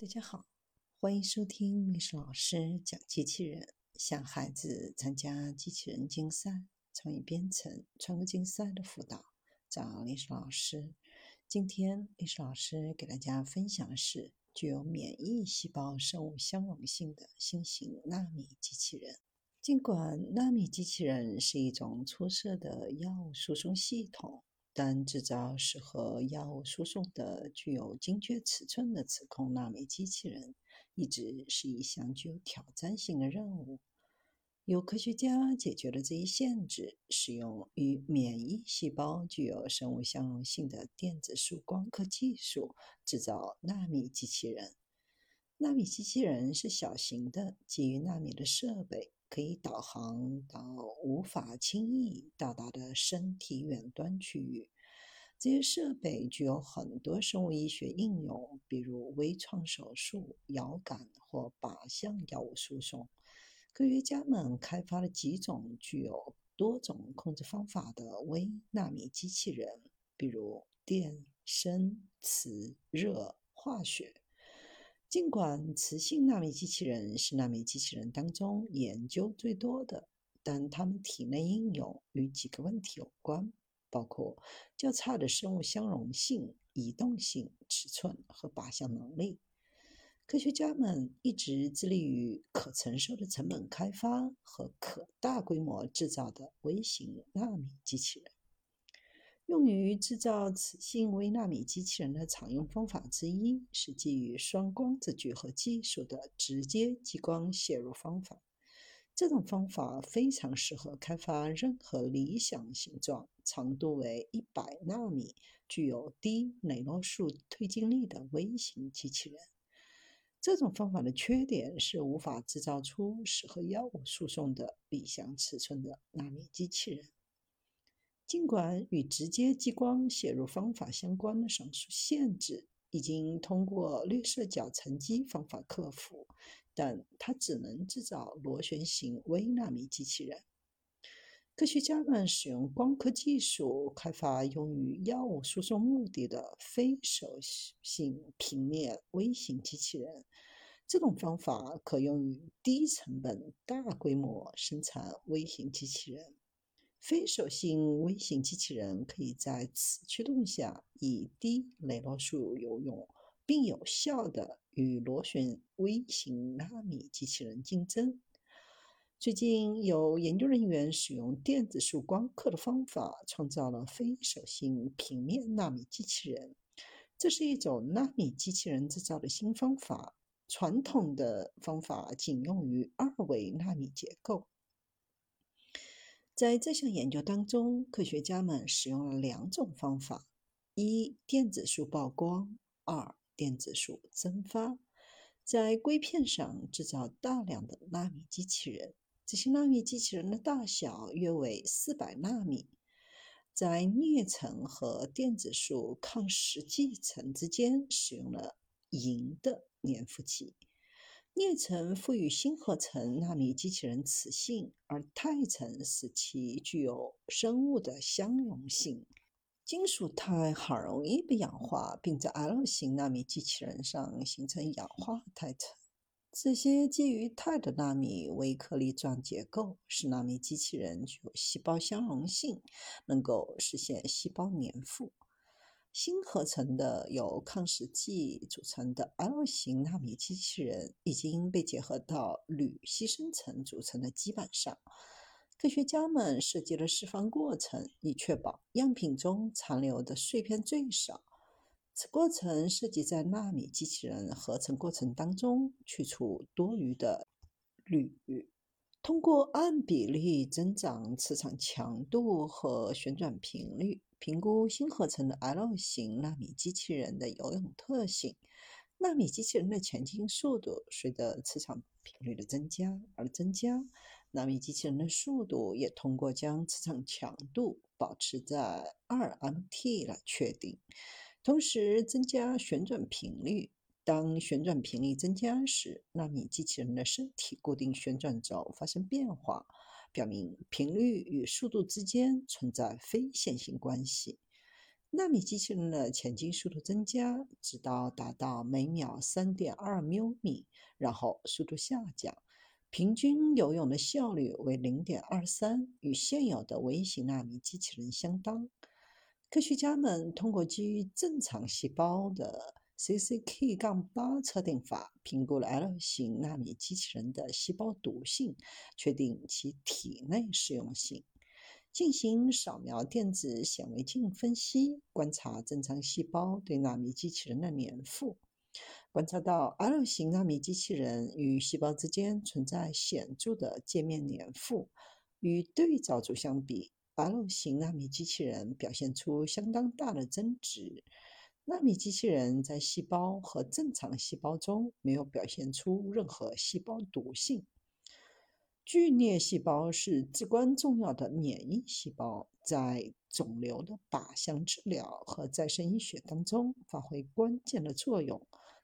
大家好，欢迎收听历史老师讲机器人。向孩子参加机器人竞赛、创意编程、创客竞赛的辅导，找历史老师。今天历史老师给大家分享的是具有免疫细胞生物相容性的新型纳米机器人。尽管纳米机器人是一种出色的药物输送系统。但制造适合药物输送的、具有精确尺寸的磁控纳米机器人，一直是一项具有挑战性的任务。有科学家解决了这一限制，使用与免疫细胞具有生物相容性的电子束光刻技术，制造纳米机器人。纳米机器人是小型的、基于纳米的设备。可以导航到无法轻易到达的身体远端区域。这些设备具有很多生物医学应用，比如微创手术、遥感或靶向药物输送。科学家们开发了几种具有多种控制方法的微纳米机器人，比如电、声、磁、热、化学。尽管磁性纳米机器人是纳米机器人当中研究最多的，但它们体内应用与几个问题有关，包括较差的生物相容性、移动性、尺寸和靶向能力。科学家们一直致力于可承受的成本开发和可大规模制造的微型纳米机器人。用于制造磁性微纳米机器人的常用方法之一是基于双光子聚合技术的直接激光写入方法。这种方法非常适合开发任何理想形状、长度为一百纳米、具有低雷诺数推进力的微型机器人。这种方法的缺点是无法制造出适合药物输送的理想尺寸的纳米机器人。尽管与直接激光写入方法相关的上述限制已经通过绿色角沉积方法克服，但它只能制造螺旋形微纳米机器人。科学家们使用光刻技术开发用于药物输送目的的非手性平面微型机器人。这种方法可用于低成本、大规模生产微型机器人。非手性微型机器人可以在此驱动下以低雷诺数游泳，并有效地与螺旋微型纳米机器人竞争。最近，有研究人员使用电子束光刻的方法创造了非手性平面纳米机器人。这是一种纳米机器人制造的新方法。传统的方法仅用于二维纳米结构。在这项研究当中，科学家们使用了两种方法：一、电子束曝光；二、电子束蒸发。在硅片上制造大量的纳米机器人，这些纳米机器人的大小约为四百纳米。在镍层和电子束抗蚀剂层之间使用了银的粘附剂。镍层赋予新合成纳米机器人磁性，而钛层使其具有生物的相容性。金属钛很容易被氧化，并在 L 型纳米机器人上形成氧化钛层。这些基于钛的纳米微颗粒状结构使纳米机器人具有细胞相容性，能够实现细胞粘附。新合成的由抗蚀剂组成的 L 型纳米机器人已经被结合到铝牺牲层组成的基板上。科学家们设计了释放过程，以确保样品中残留的碎片最少。此过程涉及在纳米机器人合成过程当中去除多余的铝，通过按比例增长磁场强度和旋转频率。评估新合成的 L 型纳米机器人的游泳特性。纳米机器人的前进速度随着磁场频率的增加而增加，纳米机器人的速度也通过将磁场强度保持在二 mt 来确定，同时增加旋转频率。当旋转频率增加时，纳米机器人的身体固定旋转轴发生变化。表明频率与速度之间存在非线性关系。纳米机器人的前进速度增加，直到达到每秒三点二缪米，然后速度下降，平均游泳的效率为零点二三，与现有的微型纳米机器人相当。科学家们通过基于正常细胞的 CCK 杠8测定法，评估了 L 型纳米机器人的细胞毒性，确定其体内适用性。进行扫描电子显微镜分析，观察正常细胞对纳米机器人的粘附，观察到 L 型纳米机器人与细胞之间存在显著的界面粘附。与对照组相比，L 型纳米机器人表现出相当大的增值。纳米机器人在细胞和正常细胞中没有表现出任何细胞毒性。巨裂细胞是至关重要的免疫细胞，在肿瘤的靶向治疗和再生医学当中发挥关键的作用。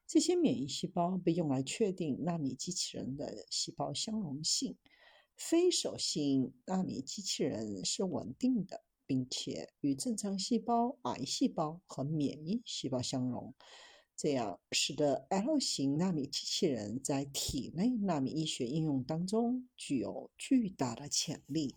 这些免疫细胞被用来确定纳米机器人的细胞相容性。非手性纳米机器人是稳定的，并且与正常细胞、癌细胞和免疫细胞相容。这样使得 L 型纳米机器人在体内纳米医学应用当中具有巨大的潜力。